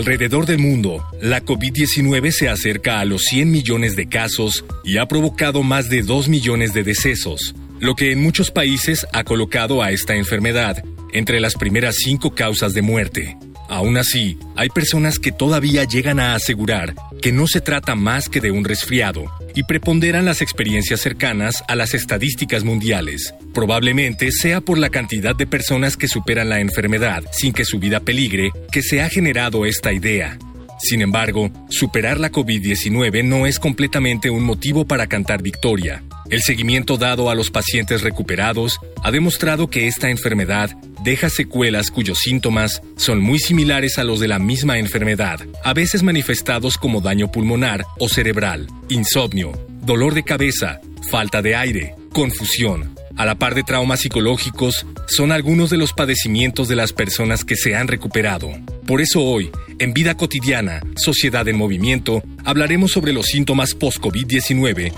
Alrededor del mundo, la COVID-19 se acerca a los 100 millones de casos y ha provocado más de 2 millones de decesos, lo que en muchos países ha colocado a esta enfermedad entre las primeras cinco causas de muerte. Aún así, hay personas que todavía llegan a asegurar que no se trata más que de un resfriado y preponderan las experiencias cercanas a las estadísticas mundiales. Probablemente sea por la cantidad de personas que superan la enfermedad sin que su vida peligre que se ha generado esta idea. Sin embargo, superar la COVID-19 no es completamente un motivo para cantar victoria. El seguimiento dado a los pacientes recuperados ha demostrado que esta enfermedad deja secuelas cuyos síntomas son muy similares a los de la misma enfermedad, a veces manifestados como daño pulmonar o cerebral, insomnio, dolor de cabeza, falta de aire, confusión. A la par de traumas psicológicos, son algunos de los padecimientos de las personas que se han recuperado. Por eso hoy, en Vida Cotidiana, Sociedad en Movimiento, hablaremos sobre los síntomas post-COVID-19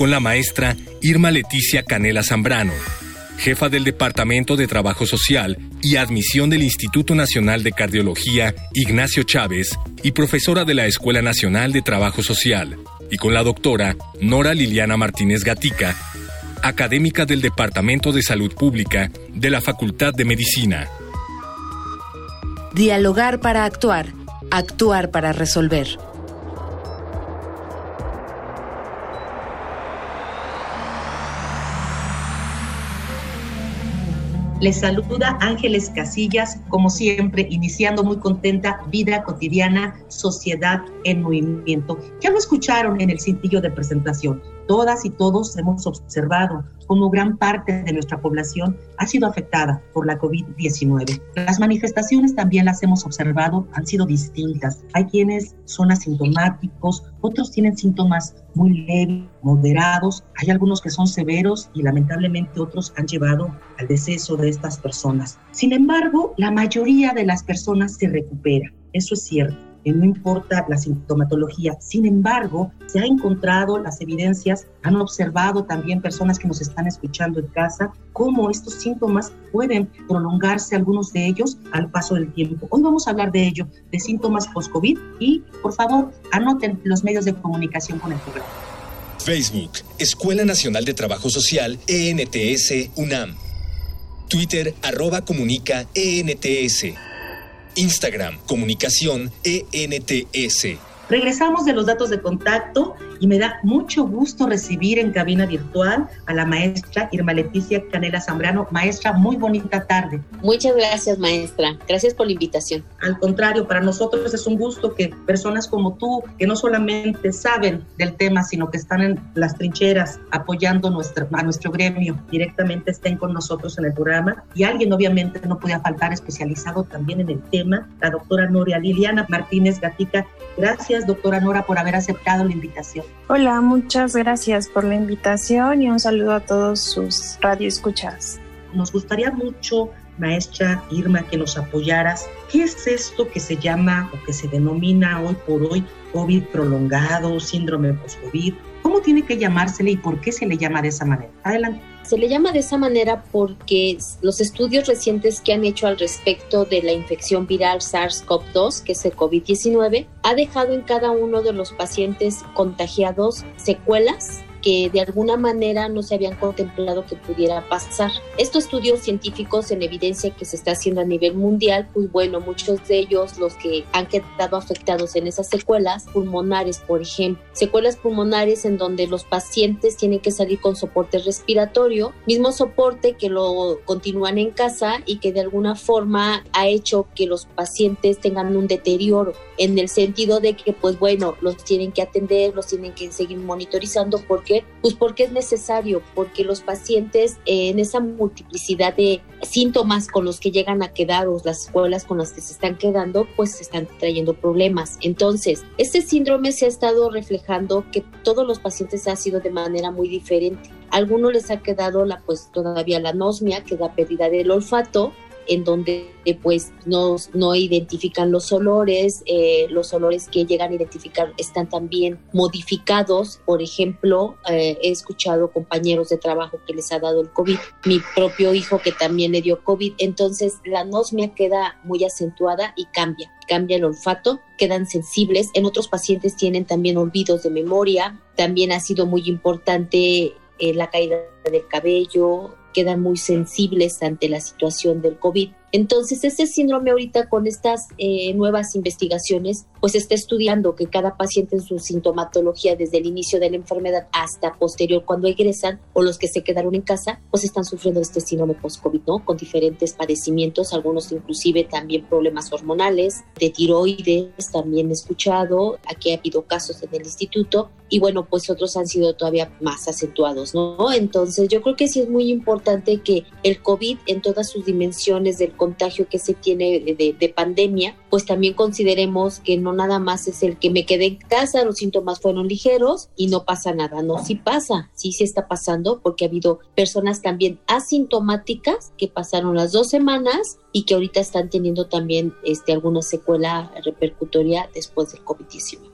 con la maestra Irma Leticia Canela Zambrano, jefa del Departamento de Trabajo Social y Admisión del Instituto Nacional de Cardiología Ignacio Chávez y profesora de la Escuela Nacional de Trabajo Social, y con la doctora Nora Liliana Martínez Gatica, académica del Departamento de Salud Pública de la Facultad de Medicina. Dialogar para actuar, actuar para resolver. Les saluda Ángeles Casillas, como siempre, iniciando muy contenta Vida Cotidiana, Sociedad en Movimiento. Ya lo escucharon en el cintillo de presentación todas y todos hemos observado cómo gran parte de nuestra población ha sido afectada por la COVID-19. Las manifestaciones también las hemos observado, han sido distintas. Hay quienes son asintomáticos, otros tienen síntomas muy leves, moderados, hay algunos que son severos y lamentablemente otros han llevado al deceso de estas personas. Sin embargo, la mayoría de las personas se recupera, eso es cierto no importa la sintomatología. Sin embargo, se ha encontrado las evidencias, han observado también personas que nos están escuchando en casa, cómo estos síntomas pueden prolongarse, algunos de ellos, al paso del tiempo. Hoy vamos a hablar de ello, de síntomas post-COVID y, por favor, anoten los medios de comunicación con el programa. Facebook, Escuela Nacional de Trabajo Social, ENTS, UNAM. Twitter, arroba comunica, ENTS. Instagram, comunicación ENTS. Regresamos de los datos de contacto y me da mucho gusto recibir en cabina virtual a la maestra Irma Leticia Canela Zambrano. Maestra, muy bonita tarde. Muchas gracias, maestra. Gracias por la invitación. Al contrario, para nosotros es un gusto que personas como tú, que no solamente saben del tema, sino que están en las trincheras apoyando a nuestro gremio, directamente estén con nosotros en el programa. Y alguien obviamente no podía faltar especializado también en el tema, la doctora Noria Liliana Martínez Gatica. Gracias, doctora Nora, por haber aceptado la invitación. Hola, muchas gracias por la invitación y un saludo a todos sus radioescuchas. Nos gustaría mucho, maestra Irma, que nos apoyaras. ¿Qué es esto que se llama o que se denomina hoy por hoy COVID prolongado, síndrome post-COVID? ¿Cómo tiene que llamársele y por qué se le llama de esa manera? Adelante. Se le llama de esa manera porque los estudios recientes que han hecho al respecto de la infección viral SARS-CoV-2, que es el COVID-19, ha dejado en cada uno de los pacientes contagiados secuelas que de alguna manera no se habían contemplado que pudiera pasar. Estos estudios científicos en evidencia que se está haciendo a nivel mundial, pues bueno, muchos de ellos los que han quedado afectados en esas secuelas pulmonares, por ejemplo, secuelas pulmonares en donde los pacientes tienen que salir con soporte respiratorio, mismo soporte que lo continúan en casa y que de alguna forma ha hecho que los pacientes tengan un deterioro en el sentido de que pues bueno, los tienen que atender, los tienen que seguir monitorizando porque pues porque es necesario, porque los pacientes en esa multiplicidad de síntomas con los que llegan a quedar o las escuelas con las que se están quedando, pues están trayendo problemas. Entonces, este síndrome se ha estado reflejando que todos los pacientes ha sido de manera muy diferente. Algunos les ha quedado la pues todavía la anosmia, que la pérdida del olfato, en donde pues no, no identifican los olores, eh, los olores que llegan a identificar están también modificados. Por ejemplo, eh, he escuchado compañeros de trabajo que les ha dado el COVID, mi propio hijo que también le dio COVID, entonces la anosmia queda muy acentuada y cambia cambia el olfato, quedan sensibles. En otros pacientes tienen también olvidos de memoria. También ha sido muy importante eh, la caída del cabello, quedan muy sensibles ante la situación del COVID. Entonces, este síndrome ahorita con estas eh, nuevas investigaciones, pues está estudiando que cada paciente en su sintomatología desde el inicio de la enfermedad hasta posterior cuando egresan o los que se quedaron en casa, pues están sufriendo este síndrome post-COVID, ¿no? Con diferentes padecimientos, algunos inclusive también problemas hormonales, de tiroides, también he escuchado, aquí ha habido casos en el instituto y bueno, pues otros han sido todavía más acentuados, ¿no? Entonces, yo creo que sí es muy importante que el COVID en todas sus dimensiones del contagio que se tiene de, pandemia, pues también consideremos que no nada más es el que me quedé en casa, los síntomas fueron ligeros y no pasa nada. No, sí pasa, sí se está pasando porque ha habido personas también asintomáticas que pasaron las dos semanas y que ahorita están teniendo también este, alguna secuela repercutoria después del COVID-19.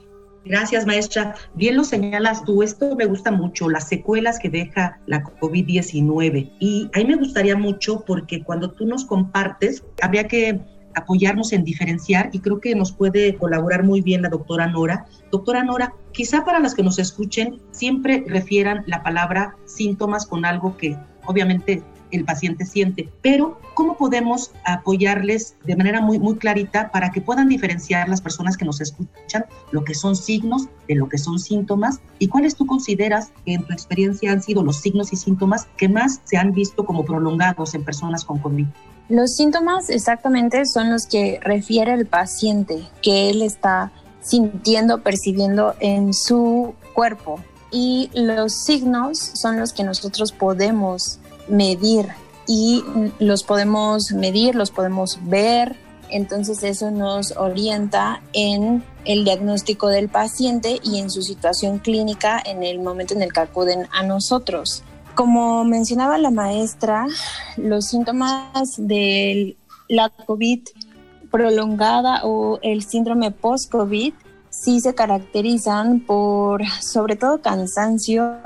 Gracias, maestra. Bien lo señalas tú, esto me gusta mucho, las secuelas que deja la COVID-19. Y a mí me gustaría mucho porque cuando tú nos compartes, habría que apoyarnos en diferenciar y creo que nos puede colaborar muy bien la doctora Nora. Doctora Nora, quizá para las que nos escuchen siempre refieran la palabra síntomas con algo que obviamente el paciente siente, pero ¿cómo podemos apoyarles de manera muy, muy clarita para que puedan diferenciar las personas que nos escuchan lo que son signos de lo que son síntomas y cuáles tú consideras que en tu experiencia han sido los signos y síntomas que más se han visto como prolongados en personas con COVID? Los síntomas exactamente son los que refiere el paciente, que él está sintiendo, percibiendo en su cuerpo. Y los signos son los que nosotros podemos medir y los podemos medir, los podemos ver, entonces eso nos orienta en el diagnóstico del paciente y en su situación clínica en el momento en el que acuden a nosotros. Como mencionaba la maestra, los síntomas de la COVID prolongada o el síndrome post-COVID sí se caracterizan por sobre todo cansancio,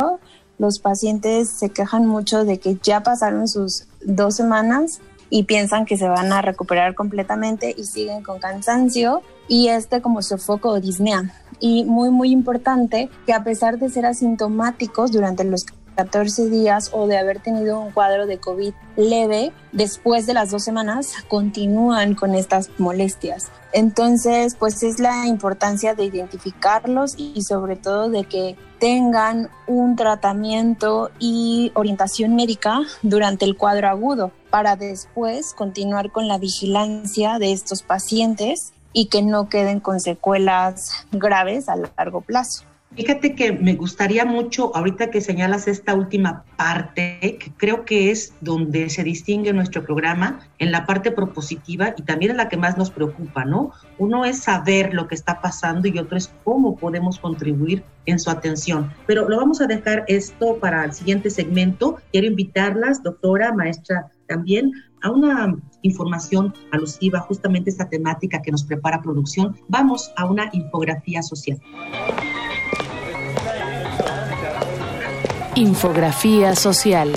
los pacientes se quejan mucho de que ya pasaron sus dos semanas y piensan que se van a recuperar completamente y siguen con cansancio y este como sofoco o disnea. Y muy, muy importante que a pesar de ser asintomáticos durante los 14 días o de haber tenido un cuadro de COVID leve, después de las dos semanas continúan con estas molestias. Entonces, pues es la importancia de identificarlos y sobre todo de que tengan un tratamiento y orientación médica durante el cuadro agudo para después continuar con la vigilancia de estos pacientes y que no queden con secuelas graves a largo plazo. Fíjate que me gustaría mucho, ahorita que señalas esta última parte, que creo que es donde se distingue nuestro programa, en la parte propositiva y también en la que más nos preocupa, ¿no? Uno es saber lo que está pasando y otro es cómo podemos contribuir en su atención. Pero lo vamos a dejar esto para el siguiente segmento. Quiero invitarlas, doctora, maestra, también a una información alusiva justamente a esta temática que nos prepara producción. Vamos a una infografía social. Infografía social.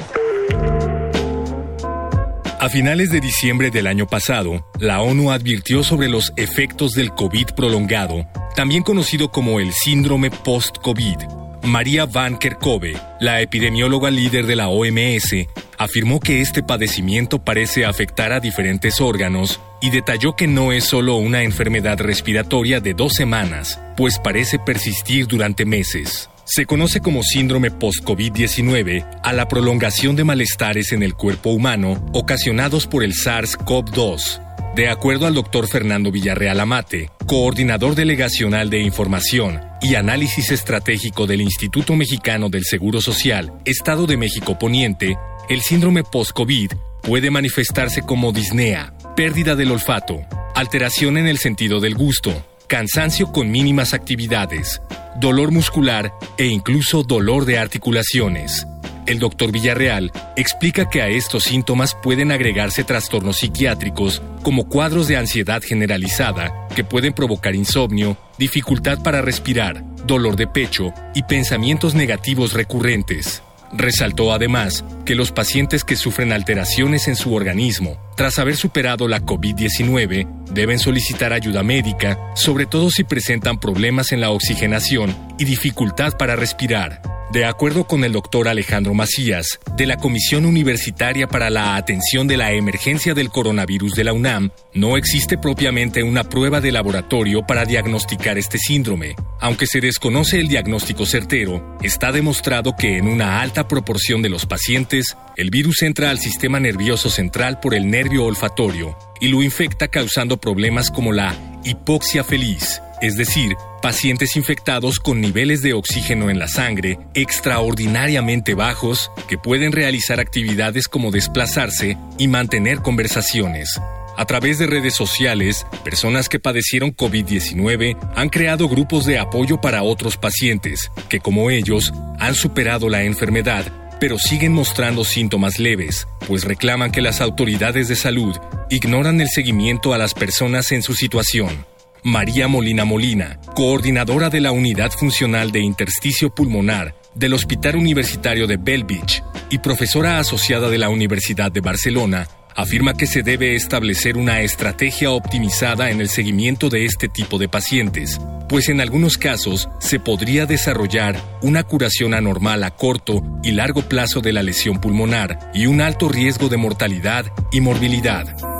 A finales de diciembre del año pasado, la ONU advirtió sobre los efectos del COVID prolongado, también conocido como el síndrome post-COVID, María Van Kerkhove, la epidemióloga líder de la OMS, afirmó que este padecimiento parece afectar a diferentes órganos y detalló que no es solo una enfermedad respiratoria de dos semanas, pues parece persistir durante meses. Se conoce como síndrome post-COVID-19 a la prolongación de malestares en el cuerpo humano ocasionados por el SARS-CoV-2, de acuerdo al doctor Fernando Villarreal Amate, coordinador delegacional de información y análisis estratégico del Instituto Mexicano del Seguro Social, Estado de México Poniente, el síndrome post-COVID puede manifestarse como disnea, pérdida del olfato, alteración en el sentido del gusto, cansancio con mínimas actividades, dolor muscular e incluso dolor de articulaciones. El doctor Villarreal explica que a estos síntomas pueden agregarse trastornos psiquiátricos como cuadros de ansiedad generalizada que pueden provocar insomnio, dificultad para respirar, dolor de pecho y pensamientos negativos recurrentes. Resaltó además que los pacientes que sufren alteraciones en su organismo tras haber superado la COVID-19 deben solicitar ayuda médica, sobre todo si presentan problemas en la oxigenación y dificultad para respirar. De acuerdo con el doctor Alejandro Macías, de la Comisión Universitaria para la Atención de la Emergencia del Coronavirus de la UNAM, no existe propiamente una prueba de laboratorio para diagnosticar este síndrome. Aunque se desconoce el diagnóstico certero, está demostrado que en una alta proporción de los pacientes, el virus entra al sistema nervioso central por el nervio olfatorio y lo infecta causando problemas como la hipoxia feliz, es decir, pacientes infectados con niveles de oxígeno en la sangre extraordinariamente bajos que pueden realizar actividades como desplazarse y mantener conversaciones. A través de redes sociales, personas que padecieron COVID-19 han creado grupos de apoyo para otros pacientes que, como ellos, han superado la enfermedad, pero siguen mostrando síntomas leves, pues reclaman que las autoridades de salud ignoran el seguimiento a las personas en su situación. María Molina Molina, coordinadora de la Unidad Funcional de Intersticio Pulmonar del Hospital Universitario de Belvich y profesora asociada de la Universidad de Barcelona, afirma que se debe establecer una estrategia optimizada en el seguimiento de este tipo de pacientes, pues en algunos casos se podría desarrollar una curación anormal a corto y largo plazo de la lesión pulmonar y un alto riesgo de mortalidad y morbilidad.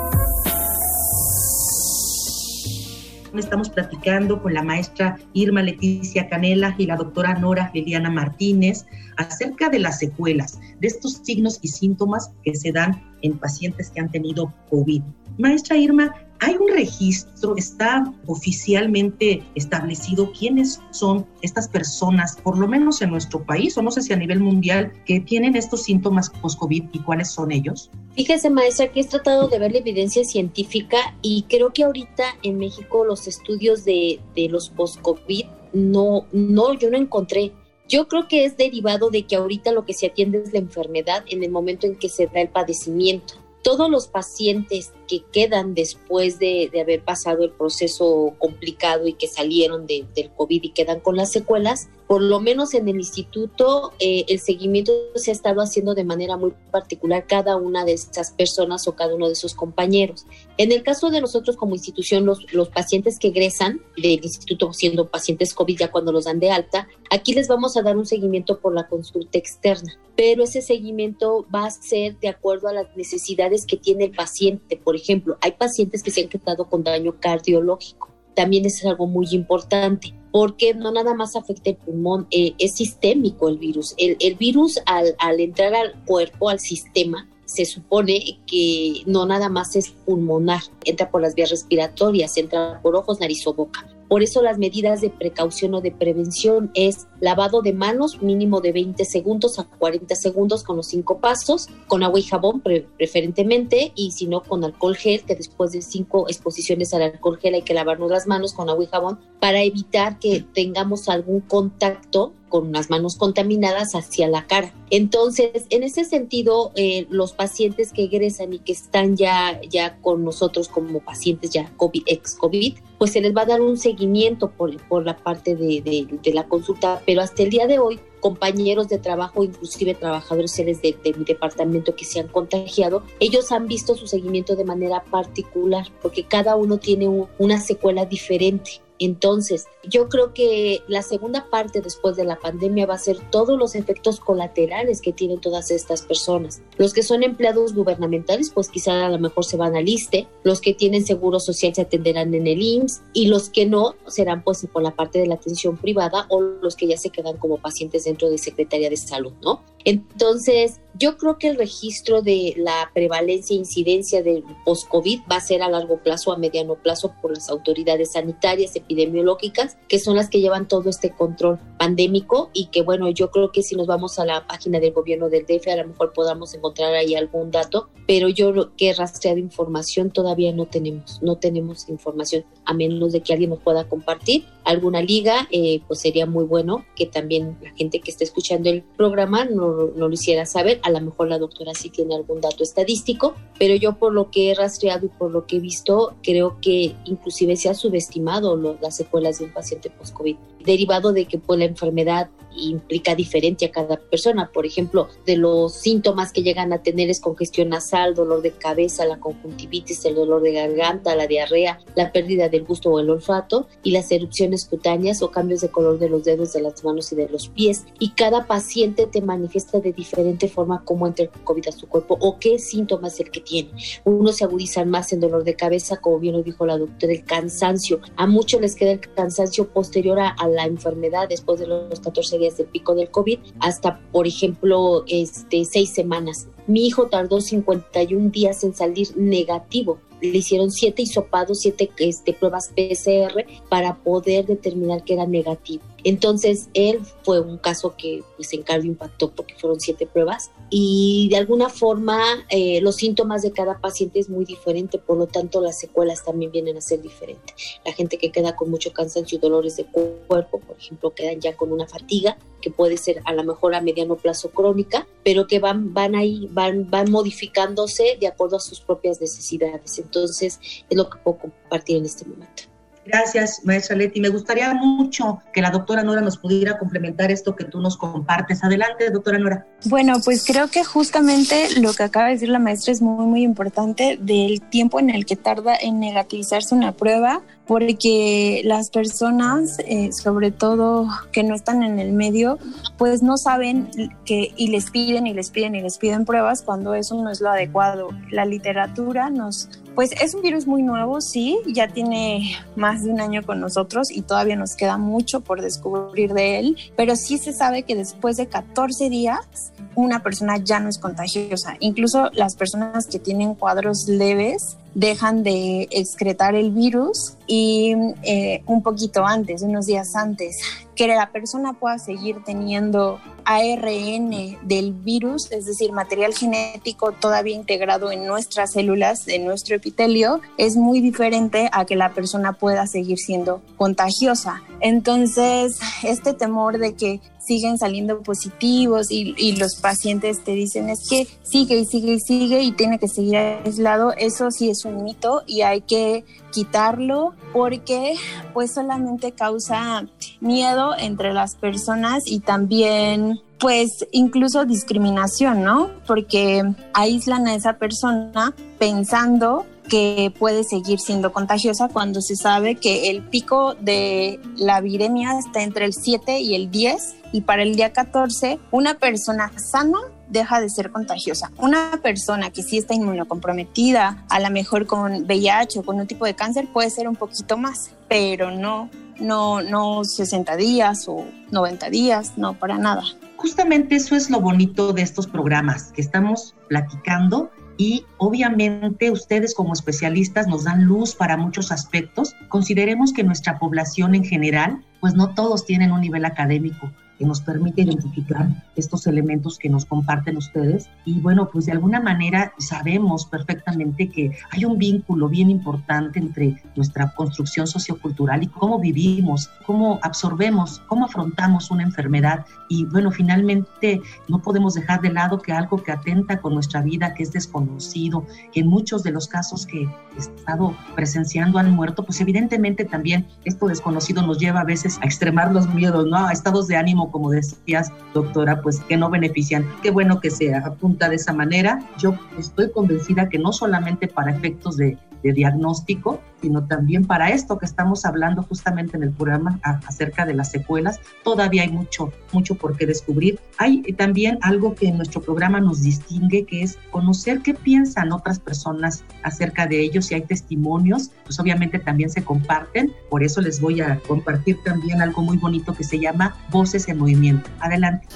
Estamos platicando con la maestra Irma Leticia Canela y la doctora Nora Liliana Martínez acerca de las secuelas, de estos signos y síntomas que se dan en pacientes que han tenido COVID. Maestra Irma, ¿hay un registro? ¿Está oficialmente establecido quiénes son estas personas, por lo menos en nuestro país, o no sé si a nivel mundial, que tienen estos síntomas post-COVID y cuáles son ellos? Fíjese, maestra, que he tratado de ver la evidencia científica y creo que ahorita en México los estudios de, los post-COVID no, no, yo no encontré. Yo creo que es derivado de que ahorita lo que se atiende es la enfermedad en el momento en que se da el padecimiento todos los pacientes que quedan después de, haber pasado el proceso complicado y que salieron del COVID y quedan con las secuelas, por lo menos en el instituto eh, el seguimiento se ha estado haciendo de manera muy particular cada una de estas personas o cada uno de sus compañeros. En el caso de nosotros como institución, los, los pacientes que egresan del instituto siendo pacientes COVID ya cuando los dan de alta, aquí les vamos a dar un seguimiento por la consulta externa, pero ese seguimiento va a ser de acuerdo a las necesidades que tiene el paciente. Por ejemplo, hay pacientes que se han quedado con daño cardiológico. También es algo muy importante porque no nada más afecta el pulmón, eh, es sistémico el virus. El, el virus al, al entrar al cuerpo, al sistema, se supone que no nada más es pulmonar, entra por las vías respiratorias, entra por ojos, nariz o boca. Por eso las medidas de precaución o de prevención es lavado de manos mínimo de 20 segundos a 40 segundos con los cinco pasos, con agua y jabón preferentemente y si no con alcohol gel, que después de cinco exposiciones al alcohol gel hay que lavarnos las manos con agua y jabón para evitar que tengamos algún contacto con las manos contaminadas hacia la cara. Entonces, en ese sentido, eh, los pacientes que egresan y que están ya, ya con nosotros como pacientes ya COVID, ex-COVID, pues se les va a dar un seguimiento por, por la parte de, de, la consulta, pero hasta el día de hoy compañeros de trabajo, inclusive trabajadores de, de, mi departamento que se han contagiado, ellos han visto su seguimiento de manera particular, porque cada uno tiene una secuela diferente. Entonces, yo creo que la segunda parte después de la pandemia va a ser todos los efectos colaterales que tienen todas estas personas. Los que son empleados gubernamentales, pues quizá a lo mejor se van al ISTE, los que tienen seguro social se atenderán en el IMSS y los que no serán pues por la parte de la atención privada o los que ya se quedan como pacientes dentro de Secretaría de Salud, ¿no? Entonces, yo creo que el registro de la prevalencia e incidencia del post-COVID va a ser a largo plazo, a mediano plazo, por las autoridades sanitarias, epidemiológicas, que son las que llevan todo este control pandémico y que, bueno, yo creo que si nos vamos a la página del gobierno del DF, a lo mejor podamos encontrar ahí algún dato, pero yo que he rastreado información todavía no tenemos, no tenemos información, a menos de que alguien nos pueda compartir alguna liga, eh, pues sería muy bueno que también la gente que esté escuchando el programa no, lo hiciera saber. A lo mejor la doctora sí tiene algún dato estadístico, pero yo por lo que he rastreado y por lo que he visto, creo que inclusive se ha subestimado las secuelas de un paciente post-COVID, derivado de que pues, la enfermedad implica diferente a cada persona. Por ejemplo, de los síntomas que llegan a tener es congestión nasal, dolor de cabeza, la conjuntivitis, el dolor de garganta, la diarrea, la pérdida del gusto o el olfato y las erupciones cutáneas o cambios de color de los dedos de las manos y de los pies. Y cada paciente te manifiesta de diferente forma cómo entra el COVID a su cuerpo o qué síntomas el que tiene. Unos se agudizan más en dolor de cabeza, como bien lo dijo la doctora, el cansancio. A muchos les queda el cansancio posterior a, a la enfermedad después de los 14 días desde el pico del COVID hasta, por ejemplo, este, seis semanas. Mi hijo tardó 51 días en salir negativo le hicieron siete hisopados, siete este, pruebas PCR para poder determinar que era negativo. Entonces, él fue un caso que pues, en cardio impactó porque fueron siete pruebas y de alguna forma eh, los síntomas de cada paciente es muy diferente, por lo tanto las secuelas también vienen a ser diferentes. La gente que queda con mucho cansancio y dolores de cuerpo, por ejemplo, quedan ya con una fatiga que puede ser a lo mejor a mediano plazo crónica, pero que van, van ahí, van, van modificándose de acuerdo a sus propias necesidades. Entonces, es lo que puedo compartir en este momento. Gracias, maestra Leti. Me gustaría mucho que la doctora Nora nos pudiera complementar esto que tú nos compartes. Adelante, doctora Nora. Bueno, pues creo que justamente lo que acaba de decir la maestra es muy, muy importante del tiempo en el que tarda en negativizarse una prueba, porque las personas, eh, sobre todo que no están en el medio, pues no saben que y les piden y les piden y les piden pruebas cuando eso no es lo adecuado. La literatura nos pues es un virus muy nuevo, sí, ya tiene más de un año con nosotros y todavía nos queda mucho por descubrir de él, pero sí se sabe que después de 14 días una persona ya no es contagiosa. Incluso las personas que tienen cuadros leves dejan de excretar el virus y eh, un poquito antes, unos días antes, que la persona pueda seguir teniendo ARN del virus, es decir, material genético todavía integrado en nuestras células, de nuestro epitelio, es muy diferente a que la persona pueda seguir siendo contagiosa. Entonces, este temor de que siguen saliendo positivos y, y, los pacientes te dicen es que sigue y sigue y sigue y tiene que seguir aislado, eso sí es un mito y hay que quitarlo porque pues solamente causa miedo entre las personas y también pues incluso discriminación, ¿no? Porque aíslan a esa persona pensando que puede seguir siendo contagiosa cuando se sabe que el pico de la viremia está entre el 7 y el 10 y para el día 14 una persona sana deja de ser contagiosa. Una persona que sí está inmunocomprometida, a lo mejor con VIH o con un tipo de cáncer, puede ser un poquito más, pero no, no, no 60 días o 90 días, no, para nada. Justamente eso es lo bonito de estos programas, que estamos platicando y obviamente ustedes como especialistas nos dan luz para muchos aspectos. Consideremos que nuestra población en general, pues no todos tienen un nivel académico que nos permite identificar estos elementos que nos comparten ustedes. Y bueno, pues de alguna manera sabemos perfectamente que hay un vínculo bien importante entre nuestra construcción sociocultural y cómo vivimos, cómo absorbemos, cómo afrontamos una enfermedad. Y bueno, finalmente no podemos dejar de lado que algo que atenta con nuestra vida, que es desconocido, que en muchos de los casos que he estado presenciando han muerto, pues evidentemente también esto desconocido nos lleva a veces a extremar los miedos, ¿no? A estados de ánimo como decías, doctora, pues que no benefician. Qué bueno que se apunta de esa manera. Yo estoy convencida que no solamente para efectos de de diagnóstico, sino también para esto que estamos hablando justamente en el programa acerca de las secuelas. Todavía hay mucho, mucho por qué descubrir. Hay también algo que en nuestro programa nos distingue, que es conocer qué piensan otras personas acerca de ellos. Si hay testimonios, pues obviamente también se comparten. Por eso les voy a compartir también algo muy bonito que se llama Voces en Movimiento. Adelante.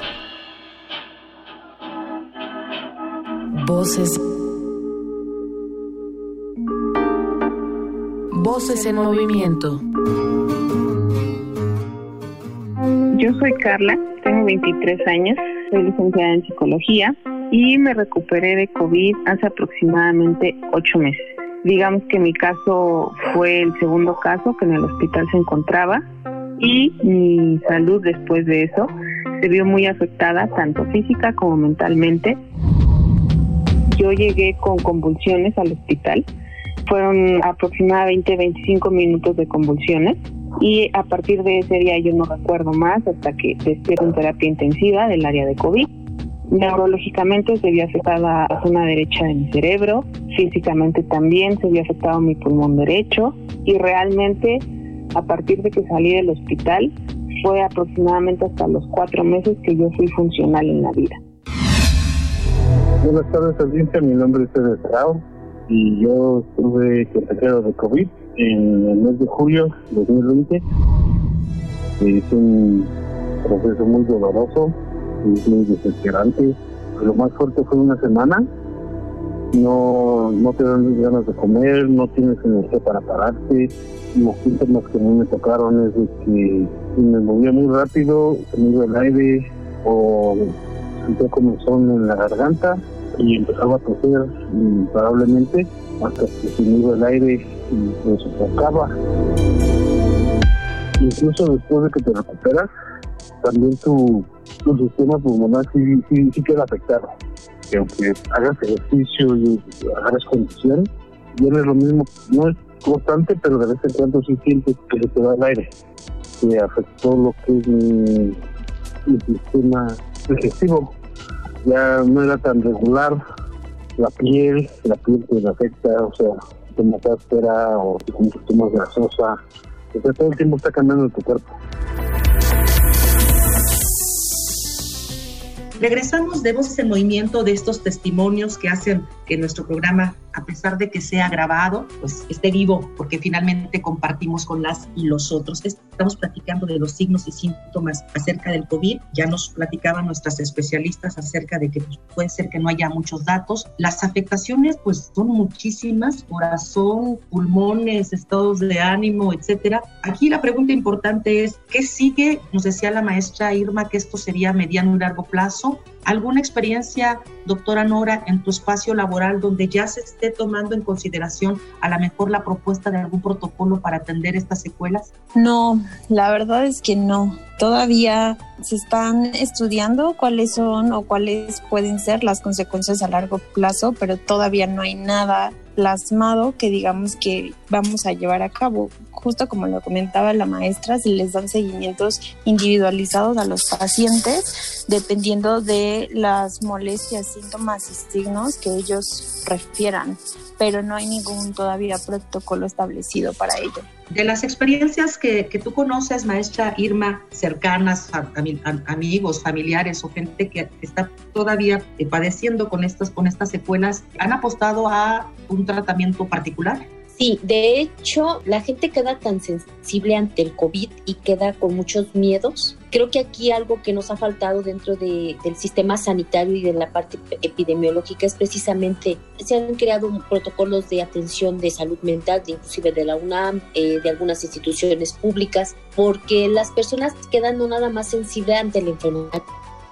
Voces Voces en movimiento. Yo soy Carla, tengo 23 años, soy licenciada en psicología y me recuperé de COVID hace aproximadamente 8 meses. Digamos que mi caso fue el segundo caso que en el hospital se encontraba y mi salud después de eso se vio muy afectada tanto física como mentalmente. Yo llegué con convulsiones al hospital fueron aproximadamente 25 minutos de convulsiones y a partir de ese día yo no recuerdo más hasta que despierto en terapia intensiva del área de COVID. Neurológicamente se vio afectada la zona derecha de mi cerebro, físicamente también se vio afectado mi pulmón derecho y realmente a partir de que salí del hospital fue aproximadamente hasta los cuatro meses que yo fui funcional en la vida. Buenas tardes, audiencia. Mi nombre es César y yo estuve consejero de COVID en el mes de julio de 2020. Es un proceso muy doloroso, y muy desesperante. Lo más fuerte fue una semana. No, no te dan ganas de comer, no tienes energía para pararte. Los síntomas que a mí me tocaron es de que me movía muy rápido, se me iba el aire o sentía como son en la garganta y empezaba a toser imparablemente hasta que se iba el aire y se sofocaba. Incluso después de que te recuperas, también tu, tu sistema pulmonar sí, sí, sí queda afectado. Que aunque hagas ejercicio y hagas condición, ya no es lo mismo, no es constante, pero de vez en cuando sí sientes que se te va el aire. Que afectó lo que es mi sistema digestivo ya no era tan regular la piel, la piel te afecta, o sea, como áspera o poquito más grasosa, o todo el tiempo está cambiando tu cuerpo. Regresamos de Voces en Movimiento de estos testimonios que hacen que nuestro programa, a pesar de que sea grabado, pues esté vivo, porque finalmente compartimos con las y los otros. Estamos platicando de los signos y síntomas acerca del COVID. Ya nos platicaban nuestras especialistas acerca de que pues, puede ser que no haya muchos datos. Las afectaciones, pues son muchísimas: corazón, pulmones, estados de ánimo, etcétera. Aquí la pregunta importante es: ¿qué sigue? Nos decía la maestra Irma que esto sería mediano y largo plazo ¿Alguna experiencia, doctora Nora, en tu espacio laboral donde ya se esté tomando en consideración a lo mejor la propuesta de algún protocolo para atender estas secuelas? No, la verdad es que no. Todavía se están estudiando cuáles son o cuáles pueden ser las consecuencias a largo plazo, pero todavía no hay nada plasmado que digamos que vamos a llevar a cabo. Justo como lo comentaba la maestra, se les dan seguimientos individualizados a los pacientes dependiendo de las molestias, síntomas y signos que ellos refieran, pero no hay ningún todavía protocolo establecido para ello. De las experiencias que, que tú conoces, maestra Irma, cercanas, a, amigos, familiares o gente que está todavía eh, padeciendo con estas, con estas secuelas, ¿han apostado a un tratamiento particular? Sí, de hecho, la gente queda tan sensible ante el COVID y queda con muchos miedos. Creo que aquí algo que nos ha faltado dentro del sistema sanitario y de la parte epidemiológica es precisamente, se han creado protocolos de atención de salud mental, inclusive de la UNAM, eh, de algunas instituciones públicas, porque las personas quedan no nada más sensibles ante la enfermedad,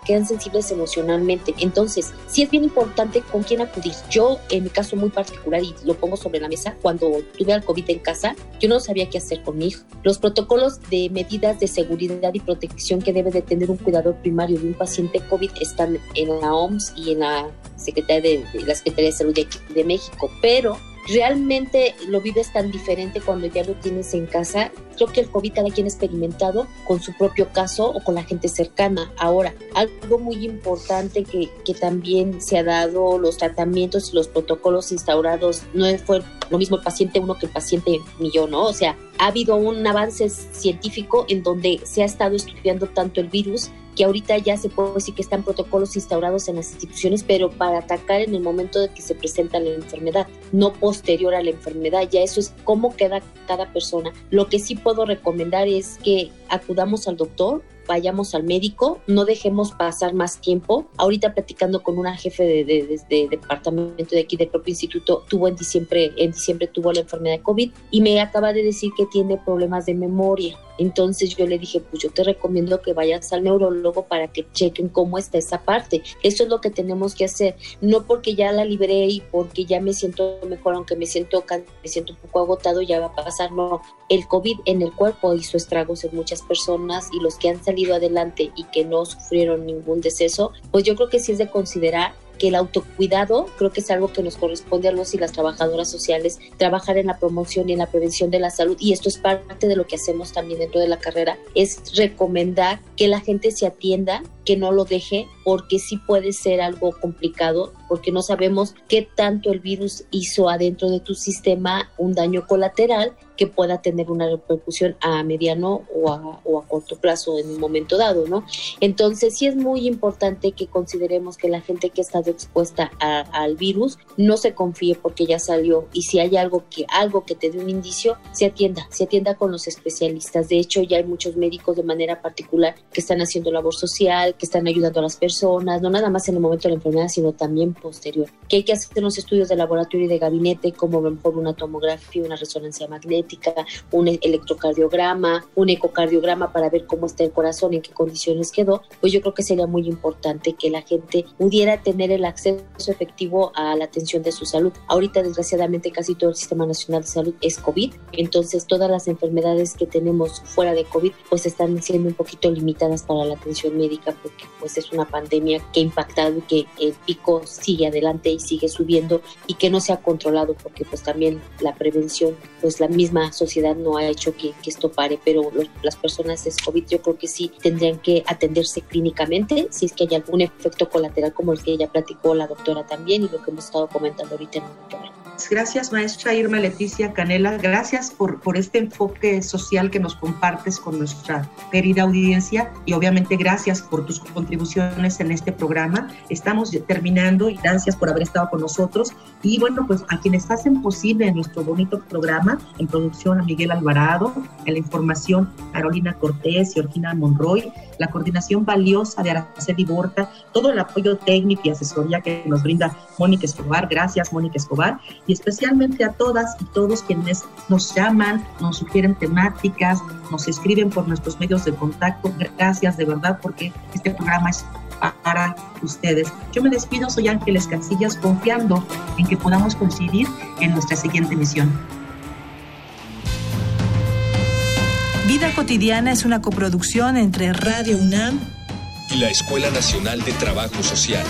quedan sensibles emocionalmente. Entonces, sí es bien importante con quién acudir. Yo, en mi caso muy particular, y lo pongo sobre la mesa, cuando tuve al COVID en casa, yo no sabía qué hacer con mi hijo. Los protocolos de medidas de seguridad y protección que debe de tener un cuidador primario de un paciente COVID están en la OMS y en la Secretaría de, la Secretaría de Salud de, de México, pero realmente lo vives tan diferente cuando ya lo tienes en casa creo que el COVID cada quien ha experimentado con su propio caso o con la gente cercana. Ahora, algo muy importante que, que también se ha dado, los tratamientos y los protocolos instaurados, no fue lo mismo el paciente uno que el paciente millón, ¿no? O sea, ha habido un avance científico en donde se ha estado estudiando tanto el virus que ahorita ya se puede decir que están protocolos instaurados en las instituciones, pero para atacar en el momento de que se presenta la enfermedad, no posterior a la enfermedad. Ya eso es cómo queda cada persona. Lo que sí puedo recomendar es que acudamos al doctor vayamos al médico, no dejemos pasar más tiempo. Ahorita platicando con una jefe de, departamento de aquí del propio instituto, tuvo en diciembre, en diciembre tuvo la enfermedad de COVID y me acaba de decir que tiene problemas de memoria. Entonces yo le dije, pues yo te recomiendo que vayas al neurólogo para que chequen cómo está esa parte. Eso es lo que tenemos que hacer. No porque ya la libré y porque ya me siento mejor, aunque me siento, me siento un poco agotado, ya va a pasar. No, el COVID en el cuerpo hizo estragos en muchas personas y los que han salido adelante y que no sufrieron ningún deceso, pues yo creo que sí es de considerar que el autocuidado creo que es algo que nos corresponde a los y las trabajadoras sociales, trabajar en la promoción y en la prevención de la salud, y esto es parte de lo que hacemos también dentro de la carrera, es recomendar que la gente se atienda, que no lo deje, porque sí puede ser algo complicado, porque no sabemos qué tanto el virus hizo adentro de tu sistema un daño colateral que pueda tener una repercusión a mediano o a, o a corto plazo en un momento dado, ¿no? Entonces sí es muy importante que consideremos que la gente que está expuesta al virus, no se confíe porque ya salió y si hay algo que algo que te dé un indicio, se atienda, se atienda con los especialistas. De hecho, ya hay muchos médicos de manera particular que están haciendo labor social, que están ayudando a las personas, no nada más en el momento de la enfermedad, sino también posterior. Que hay que hacer unos estudios de laboratorio y de gabinete, como mejor una tomografía, una resonancia magnética, un electrocardiograma, un ecocardiograma para ver cómo está el corazón, en qué condiciones quedó, pues yo creo que sería muy importante que la gente pudiera tener el acceso efectivo a la atención de su salud. Ahorita, desgraciadamente, casi todo el Sistema Nacional de Salud es COVID, entonces todas las enfermedades que tenemos fuera de COVID, pues están siendo un poquito limitadas para la atención médica porque pues es una pandemia que ha impactado y que el pico sigue adelante y sigue subiendo y que no se ha controlado porque pues también la prevención, pues la misma sociedad no ha hecho que, esto pare, pero las personas es COVID yo creo que sí tendrían que atenderse clínicamente si es que hay algún efecto colateral como el que ella platicó la doctora también y lo que hemos estado comentando ahorita en el programa. Gracias, maestra Irma Leticia Canela. Gracias por, por este enfoque social que nos compartes con nuestra querida audiencia y obviamente gracias por tus contribuciones en este programa. Estamos terminando y gracias por haber estado con nosotros. Y bueno, pues a quienes hacen posible nuestro bonito programa, en producción a Miguel Alvarado, en la información Carolina Cortés y Orgina Monroy, la coordinación valiosa de Araceli Borja, todo el apoyo técnico y asesoría que nos brinda Mónica Escobar. Gracias, Mónica Escobar. Y especialmente a todas y todos quienes nos llaman, nos sugieren temáticas, nos escriben por nuestros medios de contacto. Gracias de verdad porque este programa es para ustedes. Yo me despido, soy Ángeles Casillas, confiando en que podamos coincidir en nuestra siguiente emisión. Vida cotidiana es una coproducción entre Radio UNAM y la Escuela Nacional de Trabajo Social.